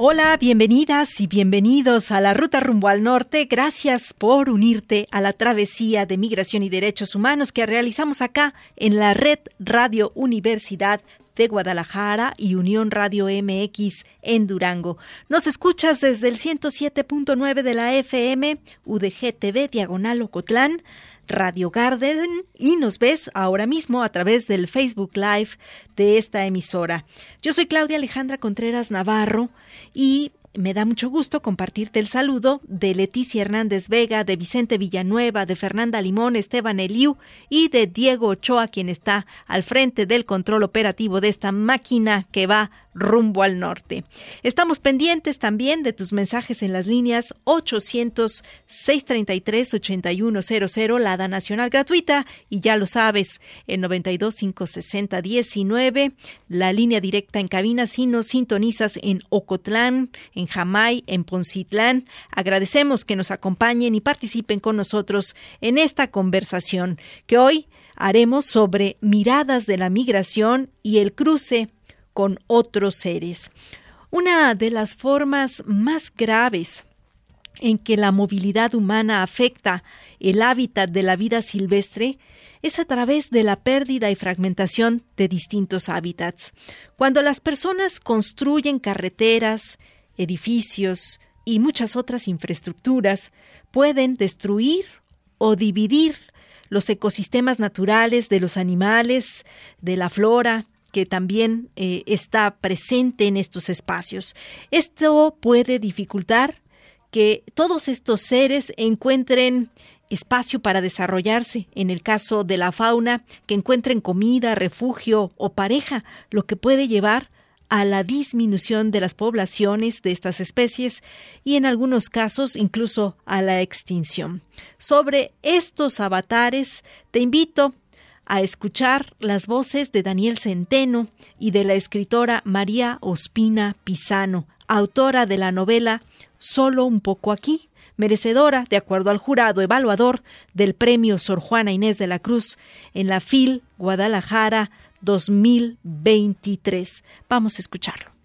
Hola, bienvenidas y bienvenidos a la Ruta Rumbo al Norte. Gracias por unirte a la travesía de migración y derechos humanos que realizamos acá en la red Radio Universidad de Guadalajara y Unión Radio MX en Durango. Nos escuchas desde el 107.9 de la FM, UDG TV, Diagonal Ocotlán, Radio Garden y nos ves ahora mismo a través del Facebook Live de esta emisora. Yo soy Claudia Alejandra Contreras Navarro y me da mucho gusto compartirte el saludo de Leticia Hernández Vega, de Vicente Villanueva, de Fernanda Limón, Esteban Eliu y de Diego Ochoa, quien está al frente del control operativo de esta máquina que va rumbo al norte. Estamos pendientes también de tus mensajes en las líneas 800-633-8100, la Nacional Gratuita, y ya lo sabes, en 92-560-19, la línea directa en cabina si nos sintonizas en Ocotlán, en Jamay, en Poncitlán. Agradecemos que nos acompañen y participen con nosotros en esta conversación que hoy haremos sobre miradas de la migración y el cruce con otros seres. Una de las formas más graves en que la movilidad humana afecta el hábitat de la vida silvestre es a través de la pérdida y fragmentación de distintos hábitats. Cuando las personas construyen carreteras, edificios y muchas otras infraestructuras, pueden destruir o dividir los ecosistemas naturales de los animales, de la flora, que también eh, está presente en estos espacios. Esto puede dificultar que todos estos seres encuentren espacio para desarrollarse, en el caso de la fauna, que encuentren comida, refugio o pareja, lo que puede llevar a la disminución de las poblaciones de estas especies y en algunos casos incluso a la extinción. Sobre estos avatares te invito a escuchar las voces de Daniel Centeno y de la escritora María Ospina Pisano, autora de la novela Solo un poco aquí, merecedora, de acuerdo al jurado evaluador, del premio Sor Juana Inés de la Cruz en la FIL Guadalajara 2023. Vamos a escucharlo.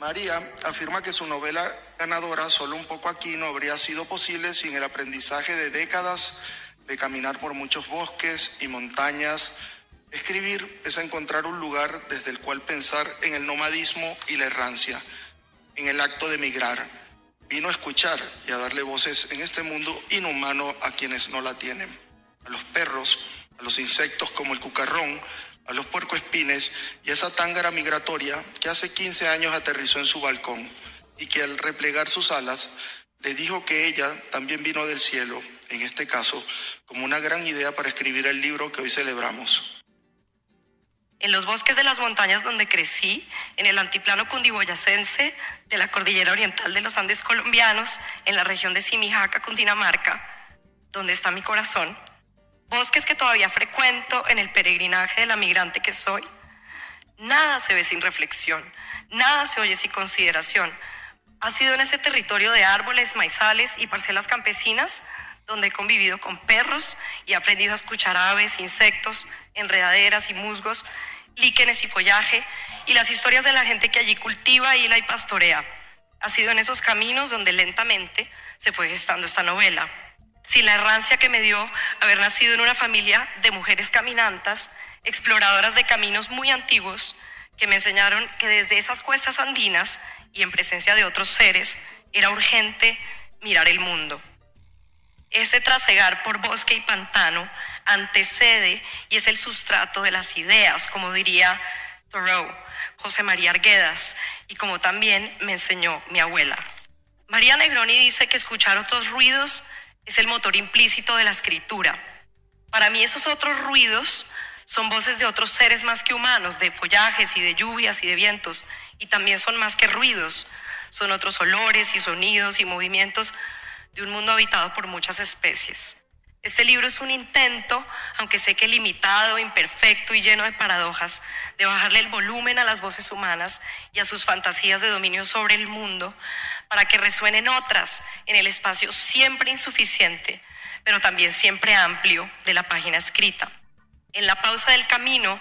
María afirma que su novela ganadora Solo un poco aquí no habría sido posible sin el aprendizaje de décadas de caminar por muchos bosques y montañas. Escribir es encontrar un lugar desde el cual pensar en el nomadismo y la errancia, en el acto de migrar. Vino a escuchar y a darle voces en este mundo inhumano a quienes no la tienen. A los perros, a los insectos como el cucarrón, a los puercoespines y a esa tángara migratoria que hace 15 años aterrizó en su balcón y que al replegar sus alas le dijo que ella también vino del cielo, en este caso, como una gran idea para escribir el libro que hoy celebramos. En los bosques de las montañas donde crecí, en el antiplano cundiboyacense de la cordillera oriental de los Andes colombianos, en la región de Simijaca, Cundinamarca, donde está mi corazón, bosques que todavía frecuento en el peregrinaje de la migrante que soy, nada se ve sin reflexión, nada se oye sin consideración. Ha sido en ese territorio de árboles, maizales y parcelas campesinas donde he convivido con perros y he aprendido a escuchar aves, insectos, enredaderas y musgos, líquenes y follaje, y las historias de la gente que allí cultiva, hila y pastorea. Ha sido en esos caminos donde lentamente se fue gestando esta novela. Sin la errancia que me dio haber nacido en una familia de mujeres caminantas, exploradoras de caminos muy antiguos, que me enseñaron que desde esas cuestas andinas y en presencia de otros seres era urgente mirar el mundo. Ese trasegar por bosque y pantano antecede y es el sustrato de las ideas, como diría Thoreau, José María Arguedas, y como también me enseñó mi abuela. María Negroni dice que escuchar otros ruidos es el motor implícito de la escritura. Para mí esos otros ruidos Son voces de otros seres más que humanos, de follajes y de lluvias y de vientos, y también son más que ruidos, son otros olores y sonidos y movimientos de un mundo habitado por muchas especies. Este libro es un intento, aunque sé que limitado, imperfecto y lleno de paradojas, de bajarle el volumen a las voces humanas y a sus fantasías de dominio sobre el mundo, para que resuenen otras en el espacio siempre insuficiente, pero también siempre amplio de la página escrita. En la pausa del camino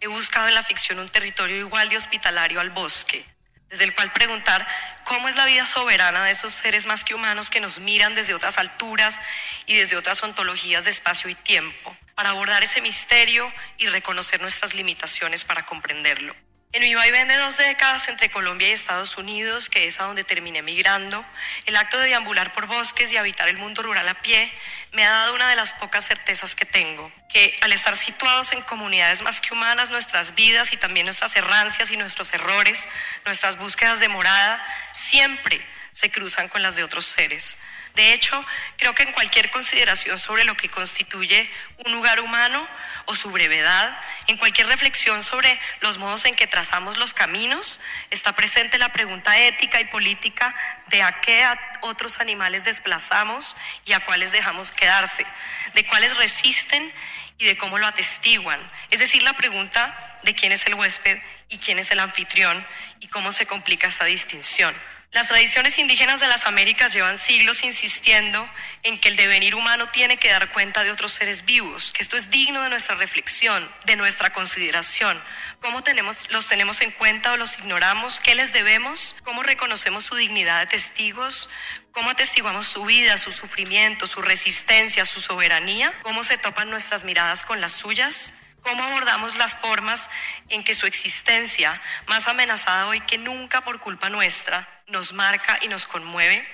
he buscado en la ficción un territorio igual de hospitalario al bosque, desde el cual preguntar cómo es la vida soberana de esos seres más que humanos que nos miran desde otras alturas y desde otras ontologías de espacio y tiempo, para abordar ese misterio y reconocer nuestras limitaciones para comprenderlo. En mi vaivén de dos décadas entre Colombia y Estados Unidos, que es a donde terminé migrando, el acto de deambular por bosques y habitar el mundo rural a pie me ha dado una de las pocas certezas que tengo, que al estar situados en comunidades más que humanas, nuestras vidas y también nuestras errancias y nuestros errores, nuestras búsquedas de morada, siempre se cruzan con las de otros seres. De hecho, creo que en cualquier consideración sobre lo que constituye un lugar humano, o su brevedad, en cualquier reflexión sobre los modos en que trazamos los caminos, está presente la pregunta ética y política de a qué otros animales desplazamos y a cuáles dejamos quedarse, de cuáles resisten y de cómo lo atestiguan. Es decir, la pregunta de quién es el huésped y quién es el anfitrión y cómo se complica esta distinción. Las tradiciones indígenas de las Américas llevan siglos insistiendo en que el devenir humano tiene que dar cuenta de otros seres vivos, que esto es digno de nuestra reflexión, de nuestra consideración. ¿Cómo tenemos, los tenemos en cuenta o los ignoramos? ¿Qué les debemos? ¿Cómo reconocemos su dignidad de testigos? ¿Cómo atestiguamos su vida, su sufrimiento, su resistencia, su soberanía? ¿Cómo se topan nuestras miradas con las suyas? ¿Cómo abordamos las formas en que su existencia, más amenazada hoy que nunca por culpa nuestra, nos marca y nos conmueve?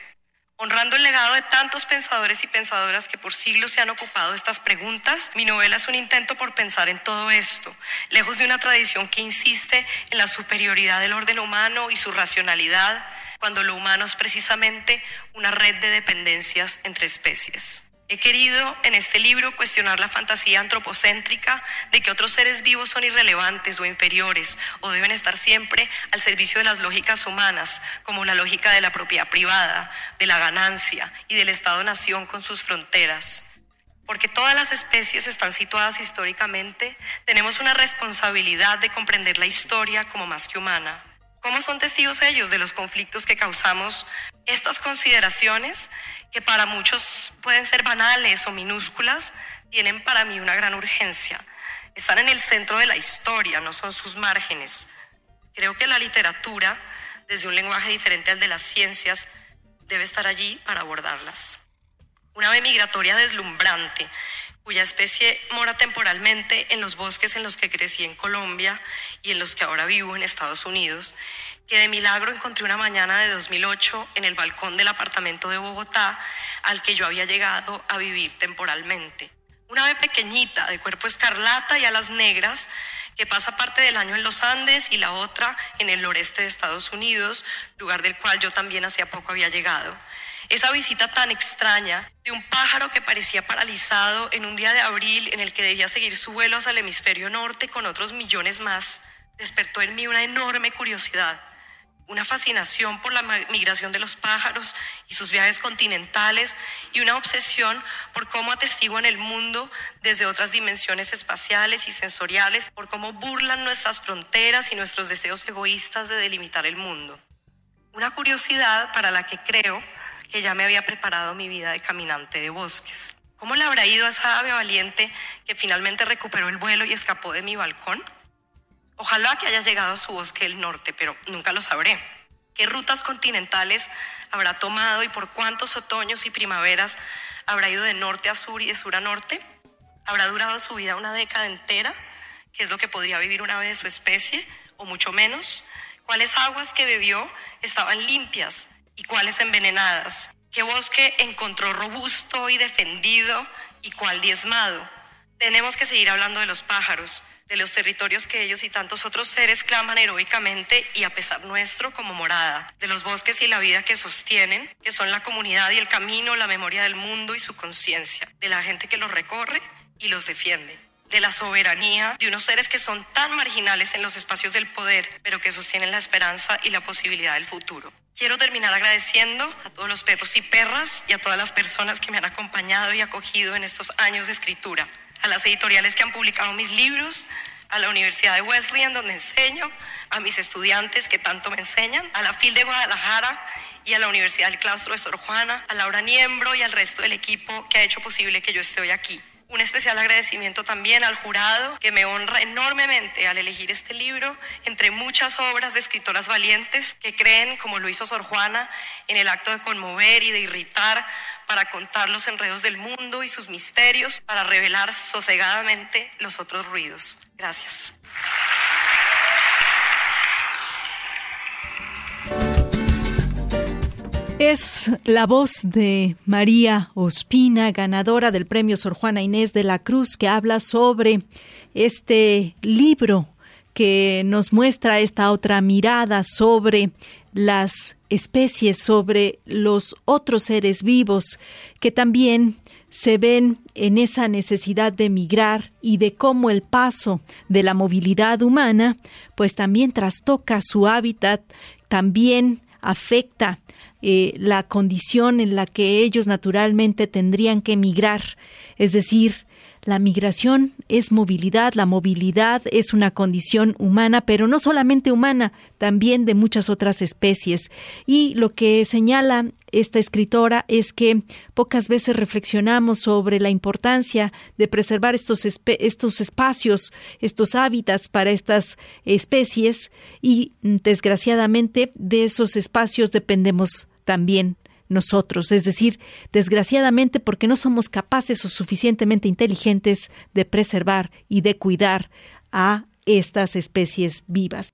Honrando el legado de tantos pensadores y pensadoras que por siglos se han ocupado de estas preguntas, mi novela es un intento por pensar en todo esto, lejos de una tradición que insiste en la superioridad del orden humano y su racionalidad, cuando lo humano es precisamente una red de dependencias entre especies. He querido en este libro cuestionar la fantasía antropocéntrica de que otros seres vivos son irrelevantes o inferiores o deben estar siempre al servicio de las lógicas humanas, como la lógica de la propiedad privada, de la ganancia y del Estado-nación con sus fronteras. Porque todas las especies están situadas históricamente, tenemos una responsabilidad de comprender la historia como más que humana. ¿Cómo son testigos ellos de los conflictos que causamos? Estas consideraciones que para muchos pueden ser banales o minúsculas, tienen para mí una gran urgencia. Están en el centro de la historia, no son sus márgenes. Creo que la literatura, desde un lenguaje diferente al de las ciencias, debe estar allí para abordarlas. Una ave migratoria deslumbrante, cuya especie mora temporalmente en los bosques en los que crecí en Colombia y en los que ahora vivo en Estados Unidos, que de milagro encontré una mañana de 2008 en el balcón del apartamento de Bogotá al que yo había llegado a vivir temporalmente. Una ave pequeñita, de cuerpo escarlata y alas negras, que pasa parte del año en los Andes y la otra en el noreste de Estados Unidos, lugar del cual yo también hacía poco había llegado. Esa visita tan extraña de un pájaro que parecía paralizado en un día de abril en el que debía seguir su vuelo hacia el hemisferio norte con otros millones más, despertó en mí una enorme curiosidad una fascinación por la migración de los pájaros y sus viajes continentales y una obsesión por cómo atestiguan el mundo desde otras dimensiones espaciales y sensoriales, por cómo burlan nuestras fronteras y nuestros deseos egoístas de delimitar el mundo. Una curiosidad para la que creo que ya me había preparado mi vida de caminante de bosques. ¿Cómo le habrá ido a esa ave valiente que finalmente recuperó el vuelo y escapó de mi balcón? Ojalá que haya llegado a su bosque del norte, pero nunca lo sabré. ¿Qué rutas continentales habrá tomado y por cuántos otoños y primaveras habrá ido de norte a sur y de sur a norte? ¿Habrá durado su vida una década entera, que es lo que podría vivir una vez de su especie, o mucho menos? ¿Cuáles aguas que bebió estaban limpias y cuáles envenenadas? ¿Qué bosque encontró robusto y defendido y cuál diezmado? Tenemos que seguir hablando de los pájaros de los territorios que ellos y tantos otros seres claman heroicamente y a pesar nuestro como morada, de los bosques y la vida que sostienen, que son la comunidad y el camino, la memoria del mundo y su conciencia, de la gente que los recorre y los defiende de la soberanía de unos seres que son tan marginales en los espacios del poder, pero que sostienen la esperanza y la posibilidad del futuro. Quiero terminar agradeciendo a todos los perros y perras y a todas las personas que me han acompañado y acogido en estos años de escritura, a las editoriales que han publicado mis libros, a la Universidad de Wesleyan donde enseño, a mis estudiantes que tanto me enseñan, a la FIL de Guadalajara y a la Universidad del Claustro de Sor Juana, a Laura Niembro y al resto del equipo que ha hecho posible que yo esté hoy aquí. Un especial agradecimiento también al jurado que me honra enormemente al elegir este libro entre muchas obras de escritoras valientes que creen, como lo hizo Sor Juana, en el acto de conmover y de irritar para contar los enredos del mundo y sus misterios, para revelar sosegadamente los otros ruidos. Gracias. Es la voz de María Ospina, ganadora del premio Sor Juana Inés de la Cruz, que habla sobre este libro que nos muestra esta otra mirada sobre las especies, sobre los otros seres vivos que también se ven en esa necesidad de migrar y de cómo el paso de la movilidad humana pues también trastoca su hábitat, también afecta eh, la condición en la que ellos naturalmente tendrían que migrar, es decir, la migración es movilidad, la movilidad es una condición humana, pero no solamente humana, también de muchas otras especies. Y lo que señala esta escritora es que pocas veces reflexionamos sobre la importancia de preservar estos, espacios, estos hábitats para estas especies y desgraciadamente de esos espacios dependemos también nosotros, es decir, desgraciadamente porque no somos capaces o suficientemente inteligentes de preservar y de cuidar a estas especies vivas.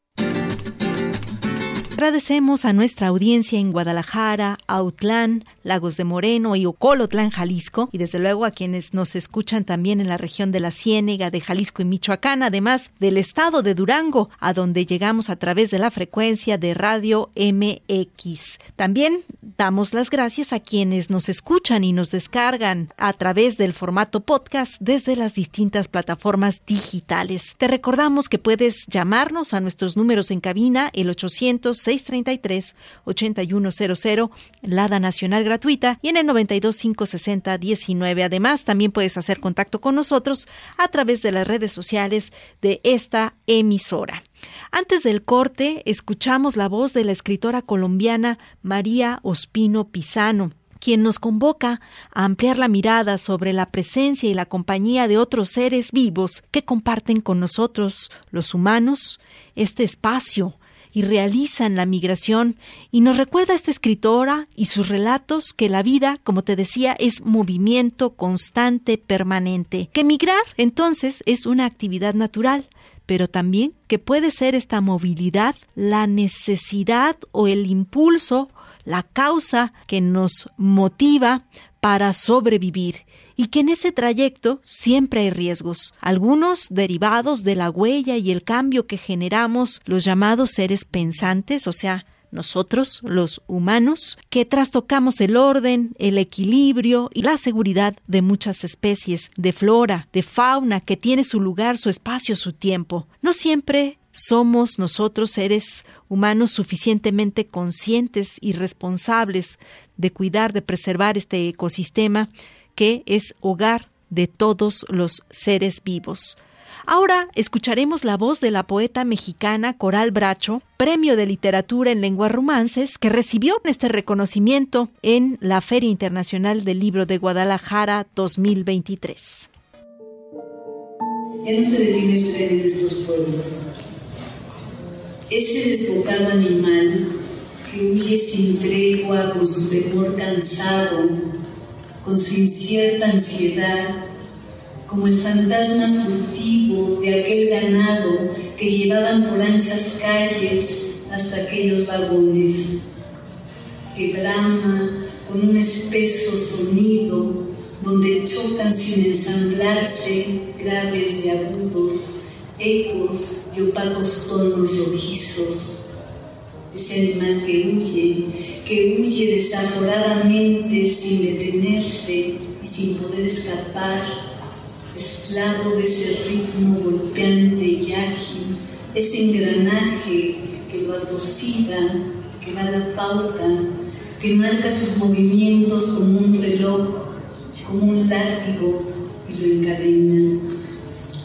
Agradecemos a nuestra audiencia en Guadalajara, Autlán, Lagos de Moreno y Ocolotlán, Jalisco, y desde luego a quienes nos escuchan también en la región de la Ciénega, de Jalisco y Michoacán, además del estado de Durango, a donde llegamos a través de la frecuencia de Radio MX. También damos las gracias a quienes nos escuchan y nos descargan a través del formato podcast desde las distintas plataformas digitales. Te recordamos que puedes llamarnos a nuestros números en cabina, el 800 633 8100, Lada Nacional gratuita y en el 92 560 19. Además, también puedes hacer contacto con nosotros a través de las redes sociales de esta emisora. Antes del corte, escuchamos la voz de la escritora colombiana María Ospino Pisano quien nos convoca a ampliar la mirada sobre la presencia y la compañía de otros seres vivos que comparten con nosotros, los humanos, este espacio y realizan la migración. Y nos recuerda esta escritora y sus relatos que la vida, como te decía, es movimiento constante, permanente, que migrar entonces es una actividad natural, pero también que puede ser esta movilidad la necesidad o el impulso, la causa que nos motiva para sobrevivir y que en ese trayecto siempre hay riesgos, algunos derivados de la huella y el cambio que generamos los llamados seres pensantes, o sea, nosotros, los humanos, que trastocamos el orden, el equilibrio y la seguridad de muchas especies, de flora, de fauna, que tiene su lugar, su espacio, su tiempo. No siempre somos nosotros seres humanos suficientemente conscientes y responsables de cuidar, de preservar este ecosistema que es hogar de todos los seres vivos. Ahora escucharemos la voz de la poeta mexicana Coral Bracho, Premio de Literatura en Lenguas Romances, que recibió este reconocimiento en la Feria Internacional del Libro de Guadalajara 2023. Ya no se detiene usted en estos pueblos. Ese desbocado animal que huye sin tregua con su temor cansado con su incierta ansiedad, como el fantasma furtivo de aquel ganado que llevaban por anchas calles hasta aquellos vagones, que brama con un espeso sonido donde chocan sin ensamblarse graves y agudos, ecos y opacos tonos rojizos. Ese animal que huye que huye desaforadamente sin detenerse y sin poder escapar, es aislado de ese ritmo golpeante y ágil, ese engranaje que lo atosiga, que da la pauta, que marca sus movimientos como un reloj, como un látigo y lo encadena.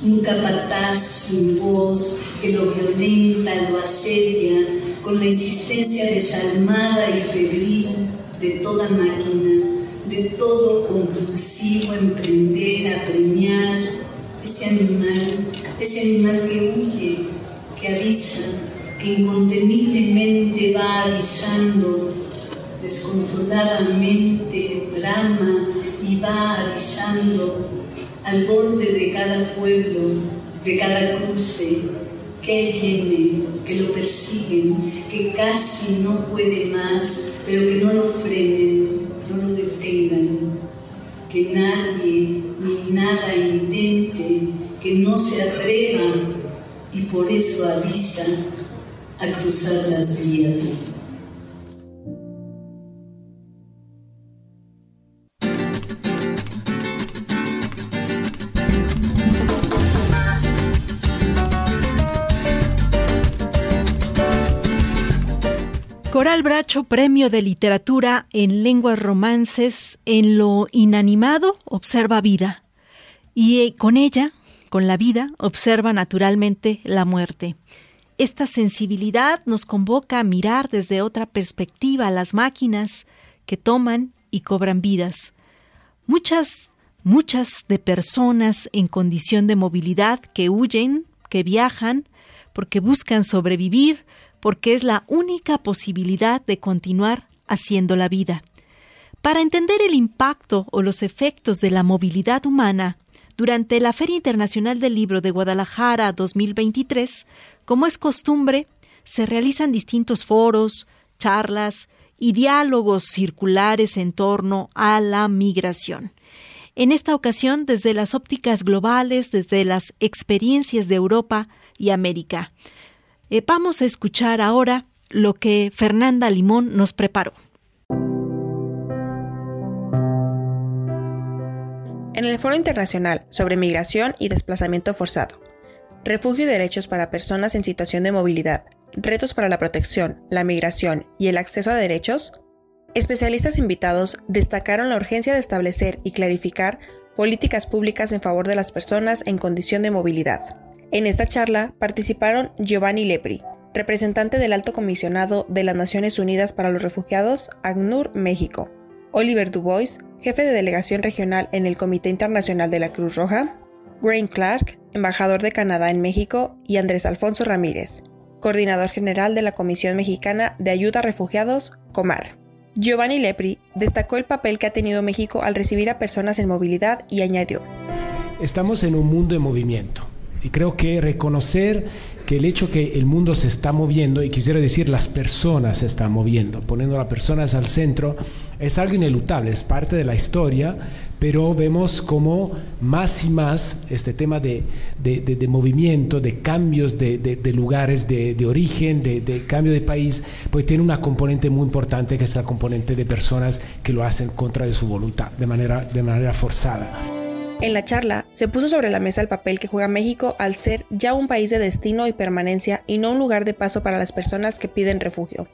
Un capataz sin voz que lo violenta, lo asedia, con la insistencia desalmada y febril de toda máquina, de todo compulsivo emprender, apremiar, ese animal, ese animal que huye, que avisa, que inconteniblemente va avisando, desconsoladamente brama y va avisando al borde de cada pueblo, de cada cruce, que viene, que lo persiguen, que casi no puede más, pero que no lo frenen, no lo detengan, que nadie ni nada intente, que no se atrevan y por eso avisa a cruzar las vías. Coral Bracho, Premio de Literatura en Lenguas Romances, en lo inanimado observa vida y eh, con ella, con la vida, observa naturalmente la muerte. Esta sensibilidad nos convoca a mirar desde otra perspectiva las máquinas que toman y cobran vidas. Muchas, muchas de personas en condición de movilidad que huyen, que viajan, porque buscan sobrevivir, porque es la única posibilidad de continuar haciendo la vida. Para entender el impacto o los efectos de la movilidad humana, durante la Feria Internacional del Libro de Guadalajara 2023, como es costumbre, se realizan distintos foros, charlas y diálogos circulares en torno a la migración. En esta ocasión, desde las ópticas globales, desde las experiencias de Europa y América. Eh, vamos a escuchar ahora lo que Fernanda Limón nos preparó. En el Foro Internacional sobre Migración y Desplazamiento Forzado, Refugio y Derechos para Personas en Situación de Movilidad, Retos para la Protección, la Migración y el Acceso a Derechos, especialistas invitados destacaron la urgencia de establecer y clarificar políticas públicas en favor de las personas en condición de movilidad. En esta charla participaron Giovanni Lepri, representante del Alto Comisionado de las Naciones Unidas para los Refugiados, ACNUR, México, Oliver Dubois, jefe de delegación regional en el Comité Internacional de la Cruz Roja, Graham Clark, embajador de Canadá en México, y Andrés Alfonso Ramírez, coordinador general de la Comisión Mexicana de Ayuda a Refugiados, COMAR. Giovanni Lepri destacó el papel que ha tenido México al recibir a personas en movilidad y añadió, Estamos en un mundo en movimiento y creo que reconocer que el hecho que el mundo se está moviendo, y quisiera decir las personas se están moviendo, poniendo a las personas al centro, es algo inelutable, es parte de la historia, pero vemos como más y más este tema de, de, de, movimiento, de cambios de, lugares de, origen, de, cambio de país, pues tiene una componente muy importante que es la componente de personas que lo hacen contra de su voluntad, de manera, de manera forzada. En la charla se puso sobre la mesa el papel que juega México al ser ya un país de destino y permanencia y no un lugar de paso para las personas que piden refugio.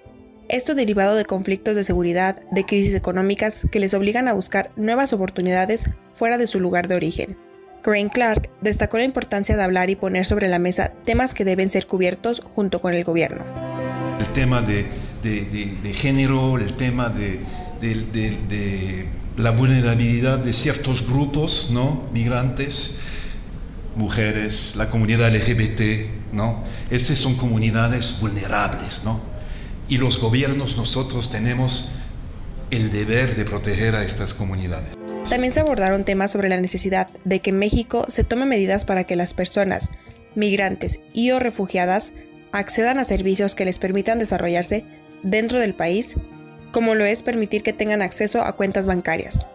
Esto derivado de conflictos de seguridad, de crisis económicas que les obligan a buscar nuevas oportunidades fuera de su lugar de origen. Crane Clark destacó la importancia de hablar y poner sobre la mesa temas que deben ser cubiertos junto con el gobierno. El tema de, género, el tema de la vulnerabilidad de ciertos grupos ¿no? migrantes, mujeres, la comunidad LGBT, ¿no? Estas son comunidades vulnerables, ¿no? Y los gobiernos, nosotros tenemos el deber de proteger a estas comunidades. También se abordaron temas sobre la necesidad de que México se tome medidas para que las personas, migrantes y o refugiadas accedan a servicios que les permitan desarrollarse dentro del país como lo es permitir que tengan acceso a cuentas bancarias,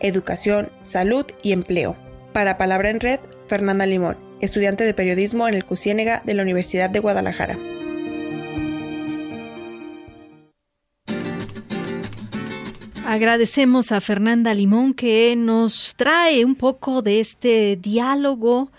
educación, salud y empleo. Para Palabra en Red, Fernanda Limón, estudiante de periodismo en el CUSIÉNEGA de la Universidad de Guadalajara. Agradecemos a Fernanda Limón que nos trae un poco de este diálogo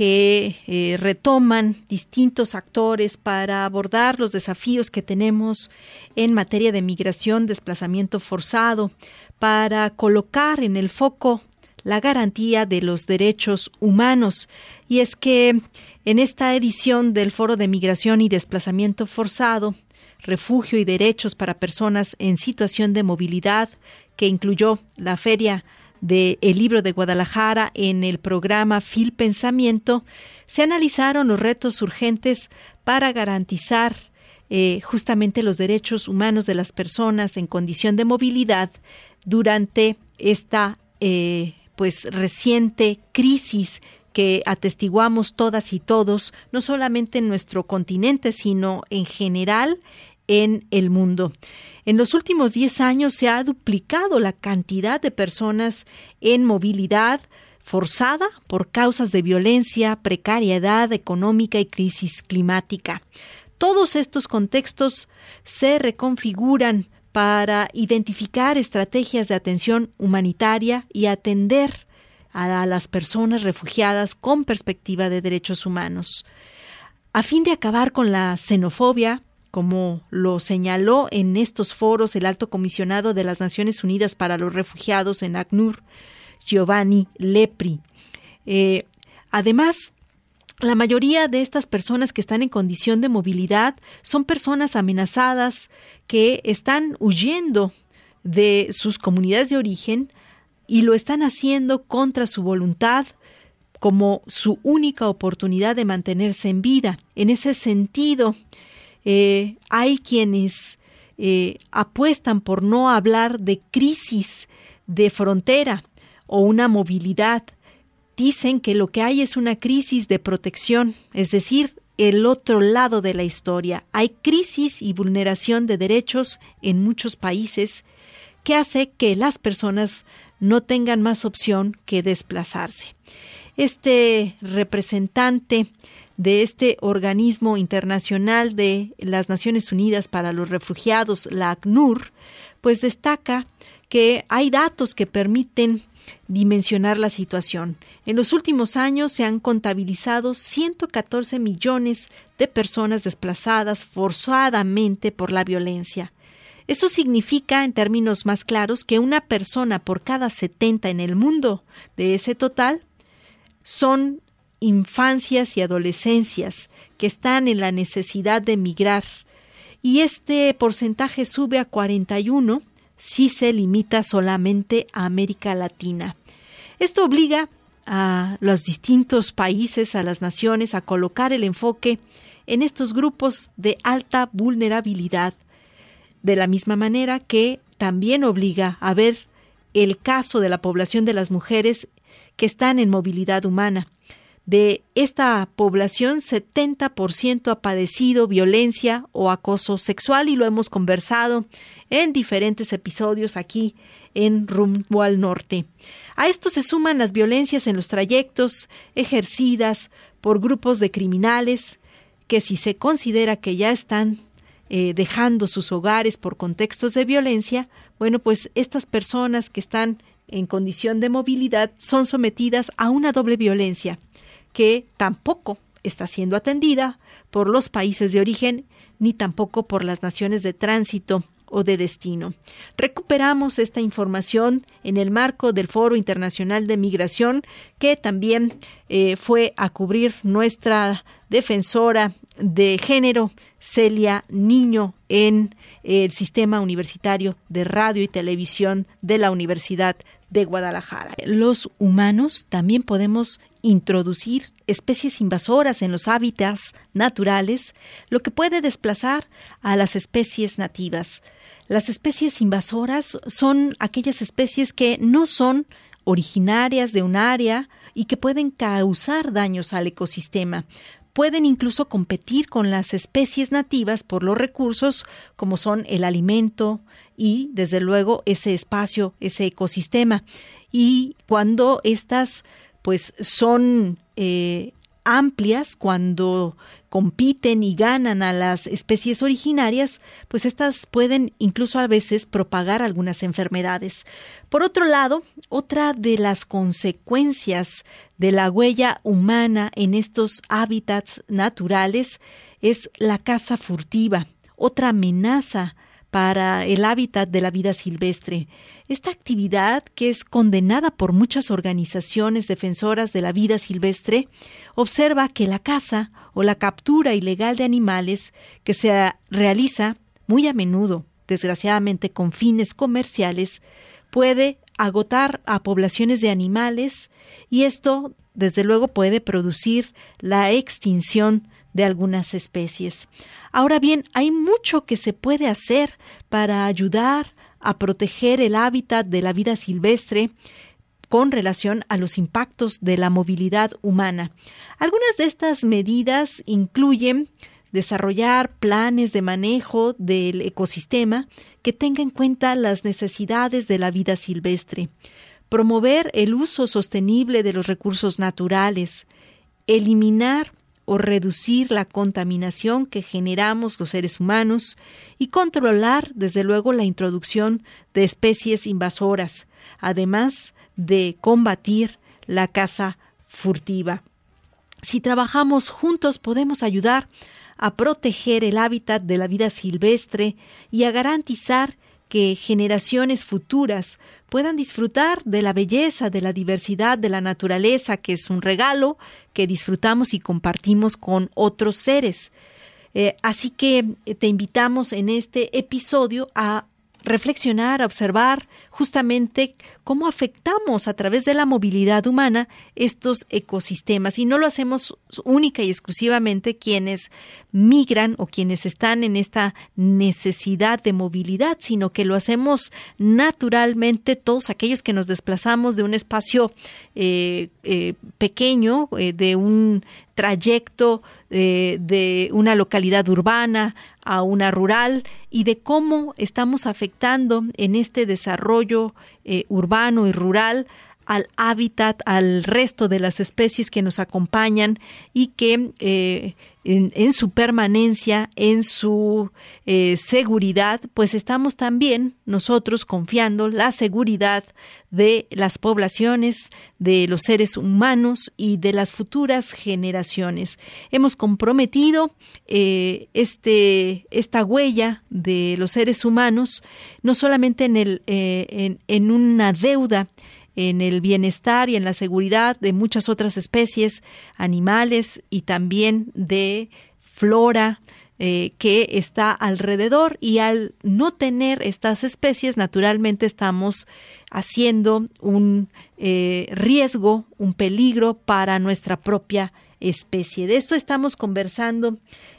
que eh, retoman distintos actores para abordar los desafíos que tenemos en materia de migración, desplazamiento forzado, para colocar en el foco la garantía de los derechos humanos. Y es que en esta edición del Foro de Migración y Desplazamiento Forzado, Refugio y Derechos para Personas en Situación de Movilidad, que incluyó la Feria del Libro de Guadalajara en el programa Fil Pensamiento, se analizaron los retos urgentes para garantizar eh, justamente los derechos humanos de las personas en condición de movilidad durante esta eh, pues reciente crisis que atestiguamos todas y todos, no solamente en nuestro continente, sino en general en el mundo. En los últimos 10 años se ha duplicado la cantidad de personas en movilidad forzada por causas de violencia, precariedad económica y crisis climática. Todos estos contextos se reconfiguran para identificar estrategias de atención humanitaria y atender a las personas refugiadas con perspectiva de derechos humanos. A fin de acabar con la xenofobia, como lo señaló en estos foros el alto comisionado de las Naciones Unidas para los Refugiados en ACNUR, Giovanni Lepri. Eh, además, la mayoría de estas personas que están en condición de movilidad son personas amenazadas que están huyendo de sus comunidades de origen y lo están haciendo contra su voluntad como su única oportunidad de mantenerse en vida. En ese sentido, eh, hay quienes eh, apuestan por no hablar de crisis de frontera o una movilidad. Dicen que lo que hay es una crisis de protección, es decir, el otro lado de la historia. Hay crisis y vulneración de derechos en muchos países que hace que las personas no tengan más opción que desplazarse. Este representante de este organismo internacional de las Naciones Unidas para los Refugiados, la ACNUR, pues destaca que hay datos que permiten dimensionar la situación. En los últimos años se han contabilizado 114 millones de personas desplazadas forzadamente por la violencia. Eso significa, en términos más claros, que una persona por cada 70 en el mundo de ese total son infancias y adolescencias que están en la necesidad de emigrar y este porcentaje sube a 41 si se limita solamente a América Latina. Esto obliga a los distintos países, a las naciones, a colocar el enfoque en estos grupos de alta vulnerabilidad, de la misma manera que también obliga a ver el caso de la población de las mujeres que están en movilidad humana. De esta población, 70% ha padecido violencia o acoso sexual y lo hemos conversado en diferentes episodios aquí en Rumbo al Norte. A esto se suman las violencias en los trayectos ejercidas por grupos de criminales que si se considera que ya están eh, dejando sus hogares por contextos de violencia, bueno, pues estas personas que están en condición de movilidad son sometidas a una doble violencia que tampoco está siendo atendida por los países de origen ni tampoco por las naciones de tránsito o de destino. Recuperamos esta información en el marco del Foro Internacional de Migración que también eh, fue a cubrir nuestra defensora de género, Celia Niño, en el Sistema Universitario de Radio y Televisión de la Universidad de Guadalajara. Los humanos también podemos introducir especies invasoras en los hábitats naturales, lo que puede desplazar a las especies nativas. Las especies invasoras son aquellas especies que no son originarias de un área y que pueden causar daños al ecosistema. Pueden incluso competir con las especies nativas por los recursos como son el alimento y, desde luego, ese espacio, ese ecosistema. Y cuando estas pues son eh, amplias cuando compiten y ganan a las especies originarias, pues estas pueden incluso a veces propagar algunas enfermedades. Por otro lado, otra de las consecuencias de la huella humana en estos hábitats naturales es la caza furtiva, otra amenaza para el hábitat de la vida silvestre. Esta actividad, que es condenada por muchas organizaciones defensoras de la vida silvestre, observa que la caza o la captura ilegal de animales que se realiza muy a menudo, desgraciadamente con fines comerciales, puede agotar a poblaciones de animales y esto, desde luego, puede producir la extinción de algunas especies. Ahora bien, hay mucho que se puede hacer para ayudar a proteger el hábitat de la vida silvestre con relación a los impactos de la movilidad humana. Algunas de estas medidas incluyen desarrollar planes de manejo del ecosistema que tenga en cuenta las necesidades de la vida silvestre, promover el uso sostenible de los recursos naturales, eliminar o reducir la contaminación que generamos los seres humanos y controlar, desde luego, la introducción de especies invasoras, además de combatir la caza furtiva. Si trabajamos juntos podemos ayudar a proteger el hábitat de la vida silvestre y a garantizar que generaciones futuras puedan disfrutar de la belleza, de la diversidad de la naturaleza, que es un regalo que disfrutamos y compartimos con otros seres. Eh, así que eh, te invitamos en este episodio a reflexionar, a observar justamente cómo afectamos a través de la movilidad humana estos ecosistemas. Y no lo hacemos única y exclusivamente quienes migran o quienes están en esta necesidad de movilidad, sino que lo hacemos naturalmente todos aquellos que nos desplazamos de un espacio eh, eh, pequeño, eh, de un trayecto de una localidad urbana a una rural y de cómo estamos afectando en este desarrollo eh, urbano y rural al hábitat, al resto de las especies que nos acompañan y que eh, en, su permanencia, en su eh, seguridad, pues estamos también nosotros confiando la seguridad de las poblaciones, de los seres humanos y de las futuras generaciones. Hemos comprometido eh, este, esta huella de los seres humanos no solamente en, el, eh, en una deuda, en el bienestar y en la seguridad de muchas otras especies, animales y también de flora eh, que está alrededor y al no tener estas especies naturalmente estamos haciendo un eh, riesgo, un peligro para nuestra propia especie. De esto estamos conversando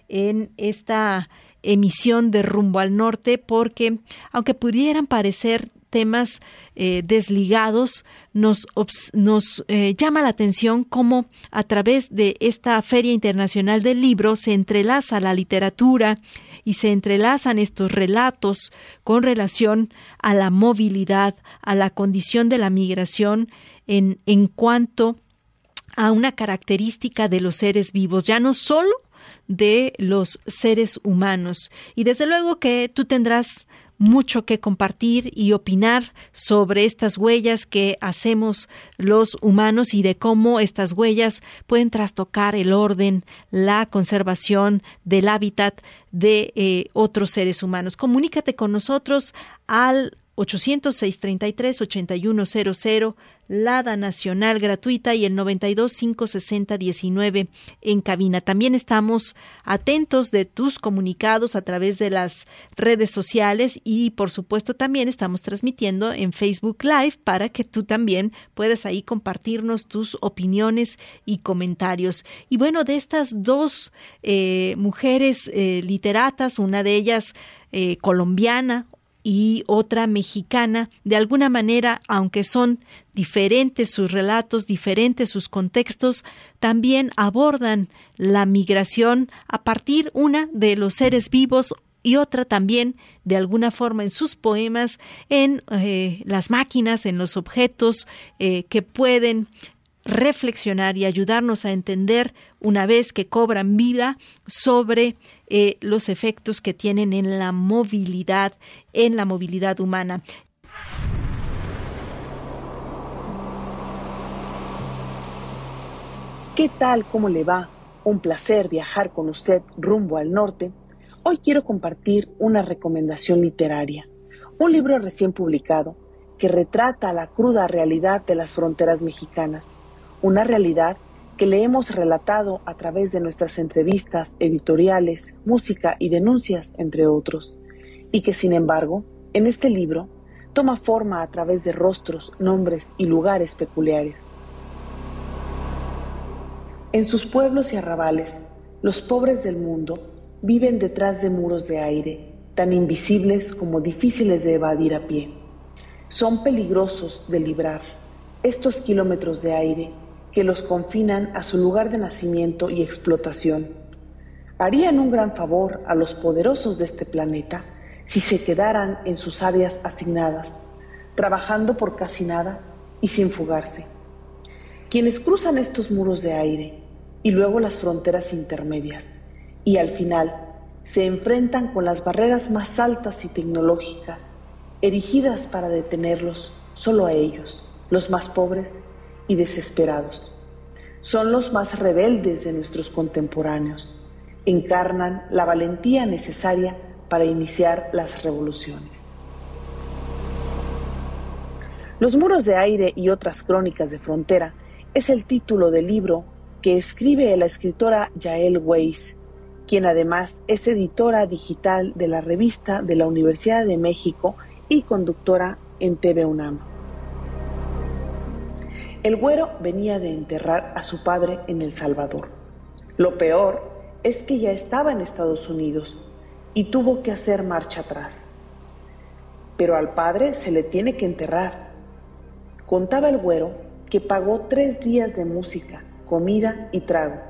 en esta emisión de rumbo al norte porque aunque pudieran parecer temas eh, desligados, nos, nos eh, llama la atención cómo a través de esta Feria Internacional del Libro se entrelaza la literatura y se entrelazan estos relatos con relación a la movilidad, a la condición de la migración en, en cuanto a una característica de los seres vivos, ya no solo de los seres humanos. Y desde luego que tú tendrás mucho que compartir y opinar sobre estas huellas que hacemos los humanos y de cómo estas huellas pueden trastocar el orden, la conservación del hábitat de eh, otros seres humanos. Comunícate con nosotros al 800-633-8100, Lada Nacional gratuita y el 92-560-19 en cabina. También estamos atentos de tus comunicados a través de las redes sociales y por supuesto también estamos transmitiendo en Facebook Live para que tú también puedas ahí compartirnos tus opiniones y comentarios. Y bueno, de estas dos eh, mujeres eh, literatas, una de ellas eh, colombiana, y otra mexicana, de alguna manera, aunque son diferentes sus relatos, diferentes sus contextos, también abordan la migración a partir una de los seres vivos y otra también de alguna forma en sus poemas en eh, las máquinas, en los objetos eh, que pueden reflexionar y ayudarnos a entender una vez que cobran vida sobre eh, los efectos que tienen en la movilidad, en la movilidad humana. ¿Qué tal? ¿Cómo le va? Un placer viajar con usted rumbo al norte. Hoy quiero compartir una recomendación literaria, un libro recién publicado que retrata la cruda realidad de las fronteras mexicanas, una realidad que le hemos relatado a través de nuestras entrevistas, editoriales, música y denuncias, entre otros, y que sin embargo, en este libro, toma forma a través de rostros, nombres y lugares peculiares. En sus pueblos y arrabales, los pobres del mundo viven detrás de muros de aire, tan invisibles como difíciles de evadir a pie. Son peligrosos de librar estos kilómetros de aire que los confinan a su lugar de nacimiento y explotación. Harían un gran favor a los poderosos de este planeta si se quedaran en sus áreas asignadas, trabajando por casi nada y sin fugarse. Quienes cruzan estos muros de aire y luego las fronteras intermedias y al final se enfrentan con las barreras más altas y tecnológicas, erigidas para detenerlos solo a ellos, los más pobres y desesperados. Son los más rebeldes de nuestros contemporáneos. Encarnan la valentía necesaria para iniciar las revoluciones. Los muros de aire y otras crónicas de frontera es el título del libro que escribe la escritora Yael Weiss quien además es editora digital de la revista de la Universidad de México y conductora en TV UNAM. El güero venía de enterrar a su padre en El Salvador. Lo peor es que ya estaba en Estados Unidos y tuvo que hacer marcha atrás. Pero al padre se le tiene que enterrar. Contaba el güero que pagó tres días de música, comida y trago,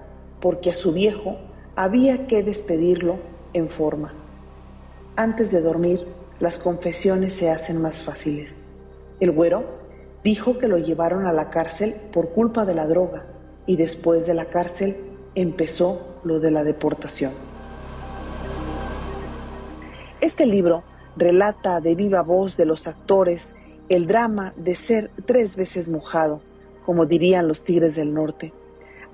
porque a su viejo había que despedirlo en forma. Antes de dormir, las confesiones se hacen más fáciles. El güero dijo que lo llevaron a la cárcel por culpa de la droga y después de la cárcel empezó lo de la deportación. Este libro relata de viva voz de los actores el drama de ser tres veces mojado, como dirían los Tigres del Norte,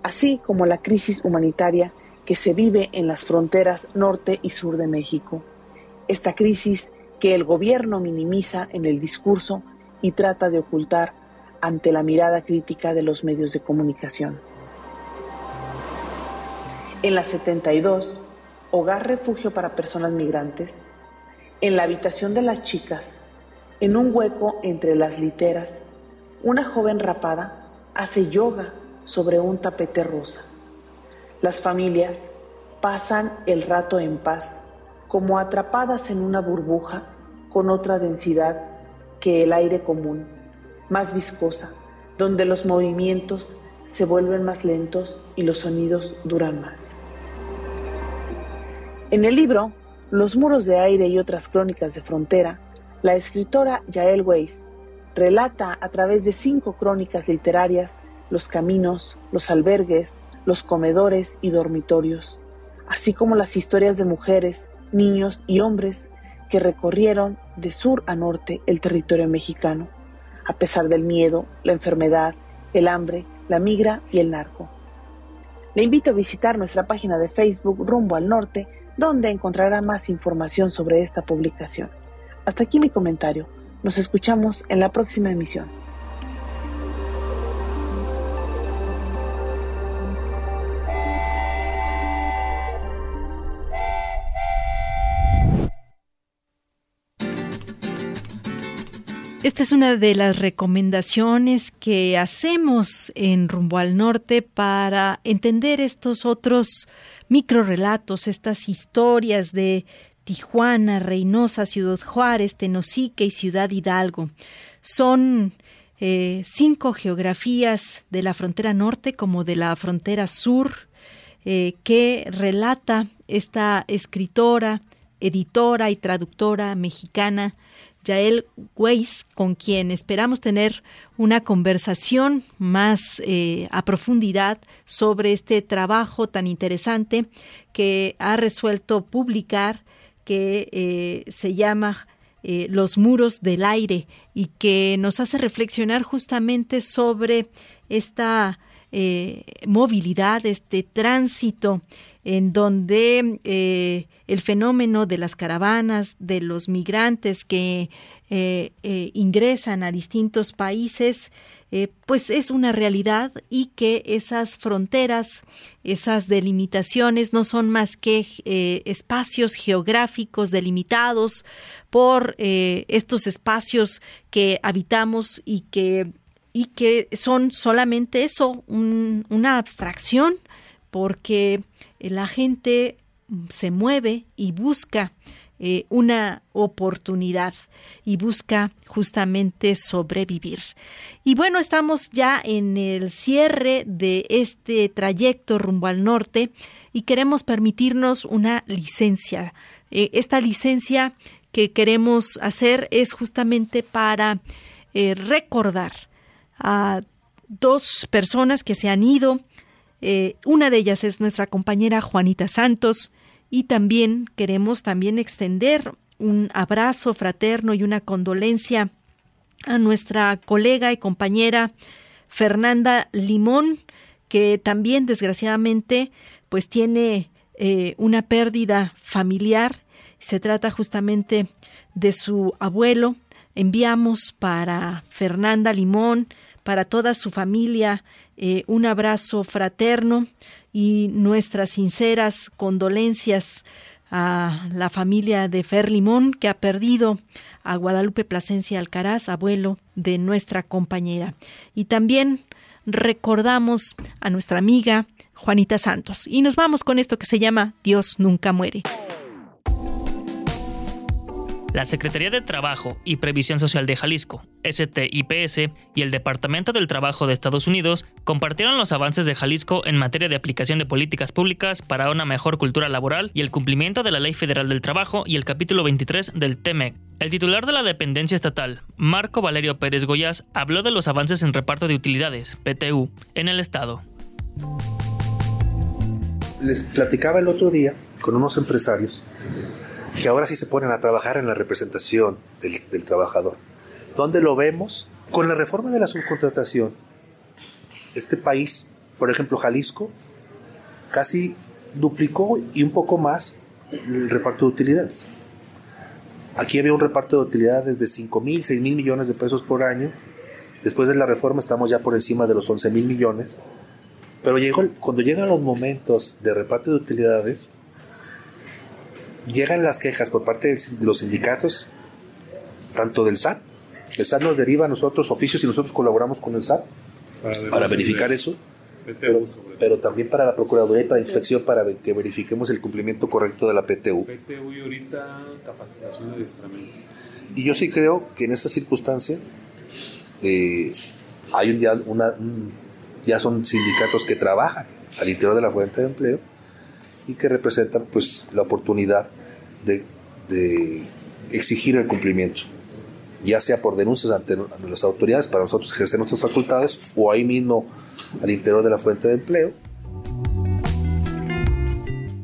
así como la crisis humanitaria que se vive en las fronteras norte y sur de México. Esta crisis que el gobierno minimiza en el discurso y trata de ocultar ante la mirada crítica de los medios de comunicación. En la 72, Hogar Refugio para Personas Migrantes, en la habitación de las chicas, en un hueco entre las literas, una joven rapada hace yoga sobre un tapete rosa. Las familias pasan el rato en paz, como atrapadas en una burbuja con otra densidad que el aire común, más viscosa, donde los movimientos se vuelven más lentos y los sonidos duran más. En el libro Los muros de aire y otras crónicas de frontera, la escritora Yael Weiss relata a través de cinco crónicas literarias los caminos, los albergues, los comedores y dormitorios, así como las historias de mujeres, niños y hombres que recorrieron de sur a norte el territorio mexicano, a pesar del miedo, la enfermedad, el hambre, la migra y el narco. Le invito a visitar nuestra página de Facebook Rumbo al Norte, donde encontrará más información sobre esta publicación. Hasta aquí mi comentario. Nos escuchamos en la próxima emisión. Esta es una de las recomendaciones que hacemos en Rumbo al Norte para entender estos otros microrelatos, estas historias de Tijuana, Reynosa, Ciudad Juárez, Tenosique y Ciudad Hidalgo. Son eh, cinco geografías de la frontera norte como de la frontera sur eh, que relata esta escritora, editora y traductora mexicana Yael Weiss, con quien esperamos tener una conversación más eh, a profundidad sobre este trabajo tan interesante que ha resuelto publicar, que eh, se llama eh, Los muros del aire y que nos hace reflexionar justamente sobre esta eh, movilidad, este tránsito en donde eh, el fenómeno de las caravanas, de los migrantes que eh, ingresan a distintos países, pues es una realidad y que esas fronteras, esas delimitaciones no son más que espacios geográficos delimitados por estos espacios que habitamos y que y que son solamente eso, una abstracción, porque la gente se mueve y busca eh, una oportunidad y busca justamente sobrevivir. Y bueno, estamos ya en el cierre de este trayecto rumbo al norte y queremos permitirnos una licencia. Eh, esta licencia que queremos hacer es justamente para eh, recordar a dos personas que se han ido. Eh, una de ellas es nuestra compañera Juanita Santos y también queremos también extender un abrazo fraterno y una condolencia a nuestra colega y compañera Fernanda Limón, que también desgraciadamente pues tiene eh, una pérdida familiar. Se trata justamente de su abuelo. Enviamos para Fernanda Limón para toda su familia eh, un abrazo fraterno y nuestras sinceras condolencias a la familia de Fer Limón que ha perdido a Guadalupe Plasencia Alcaraz, abuelo de nuestra compañera. Y también recordamos a nuestra amiga Juanita Santos. Y nos vamos con esto que se llama Dios nunca muere. La Secretaría de Trabajo y Previsión Social de Jalisco, STIPS, y el Departamento del Trabajo de Estados Unidos compartieron los avances de Jalisco en materia de aplicación de políticas públicas para una mejor cultura laboral y el cumplimiento de la Ley Federal del Trabajo y el capítulo 23 del TEMEC. El titular de la dependencia estatal, Marco Valerio Pérez Goyas, habló de los avances en reparto de utilidades, PTU, en el Estado. Les platicaba el otro día con unos empresarios que ahora sí se ponen a trabajar en la representación del, trabajador. ¿Dónde lo vemos? Con la reforma de la subcontratación, este país, por ejemplo Jalisco, casi duplicó y un poco más el reparto de utilidades. Aquí había un reparto de utilidades de 5 mil, 6 mil millones de pesos por año. Después de la reforma estamos ya por encima de los 11 mil millones. Pero llegó, cuando llegan los momentos de reparto de utilidades, llegan las quejas por parte de los sindicatos, tanto del SAT, el SAT nos deriva a nosotros oficios y nosotros colaboramos con el SAT para, verificar eso, pero, también para la Procuraduría y para la inspección para que verifiquemos el cumplimiento correcto de la PTU. PTU y ahorita capacitación de adiestramiento. Y yo sí creo que en esta circunstancia eh, hay un, ya, una, ya son sindicatos que trabajan al interior de la fuente de empleo y que representan pues la oportunidad de, exigir el cumplimiento, ya sea por denuncias ante las autoridades para nosotros ejercer nuestras facultades o ahí mismo al interior de la fuente de empleo.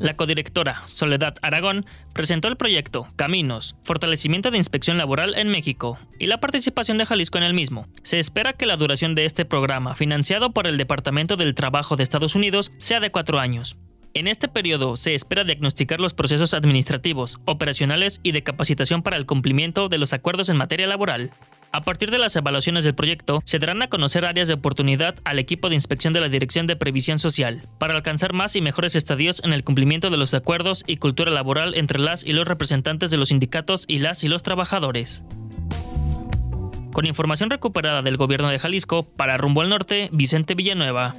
La codirectora Soledad Aragón presentó el proyecto Caminos, Fortalecimiento de Inspección Laboral en México y la participación de Jalisco en el mismo. Se espera que la duración de este programa, financiado por el Departamento del Trabajo de Estados Unidos, sea de cuatro años. En este periodo se espera diagnosticar los procesos administrativos, operacionales y de capacitación para el cumplimiento de los acuerdos en materia laboral. A partir de las evaluaciones del proyecto, se darán a conocer áreas de oportunidad al equipo de inspección de la Dirección de Previsión Social, para alcanzar más y mejores estadios en el cumplimiento de los acuerdos y cultura laboral entre las y los representantes de los sindicatos y las y los trabajadores. Con información recuperada del gobierno de Jalisco, para Rumbo al Norte, Vicente Villanueva.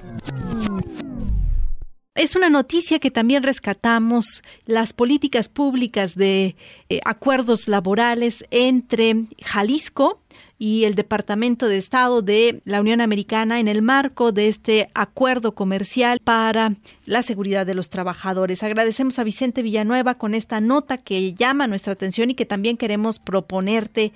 Es una noticia que también rescatamos las políticas públicas de eh, acuerdos laborales entre Jalisco y el Departamento de Estado de la Unión Americana en el marco de este acuerdo comercial para la seguridad de los trabajadores. Agradecemos a Vicente Villanueva con esta nota que llama nuestra atención y que también queremos proponerte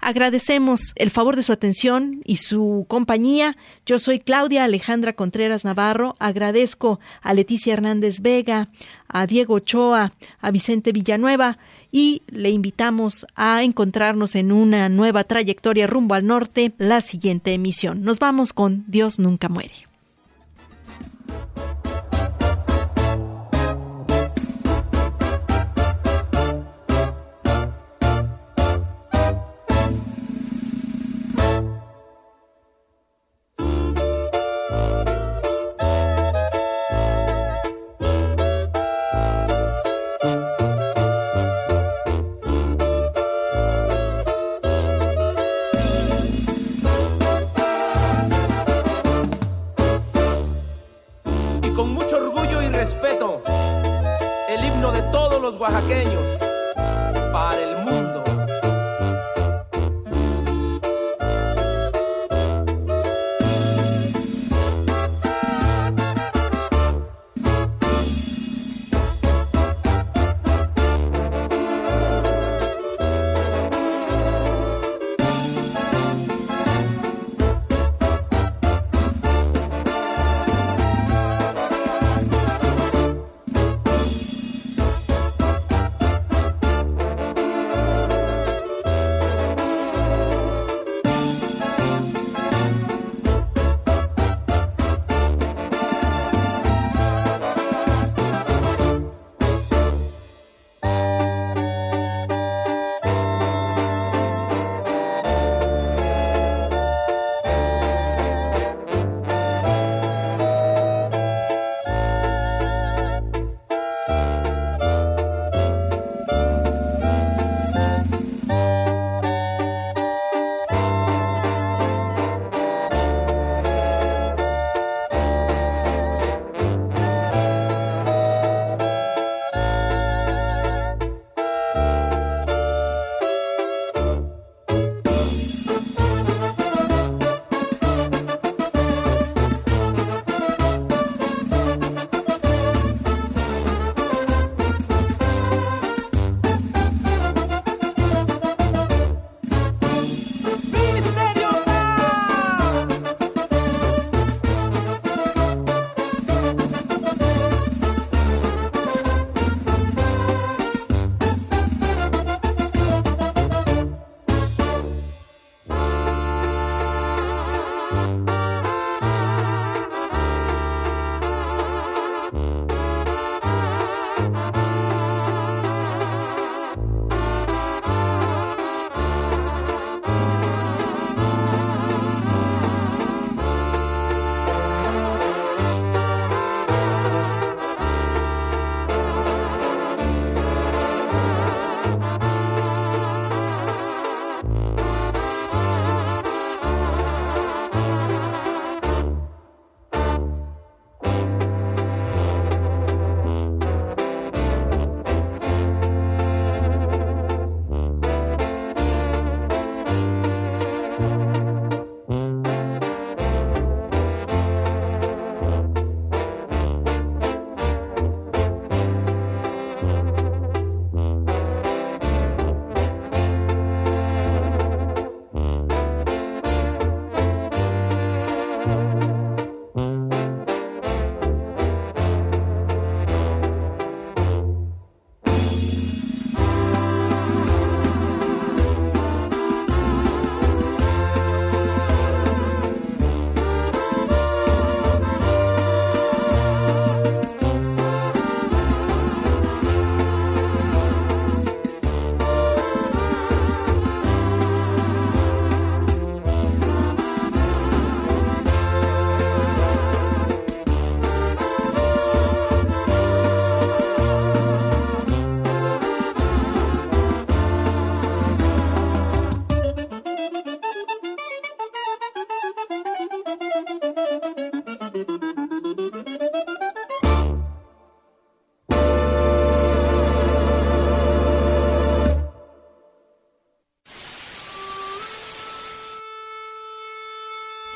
Agradecemos el favor de su atención y su compañía. Yo soy Claudia Alejandra Contreras Navarro. Agradezco a Leticia Hernández Vega, a Diego Ochoa, a Vicente Villanueva y le invitamos a encontrarnos en una nueva trayectoria rumbo al norte la siguiente emisión. Nos vamos con Dios nunca muere.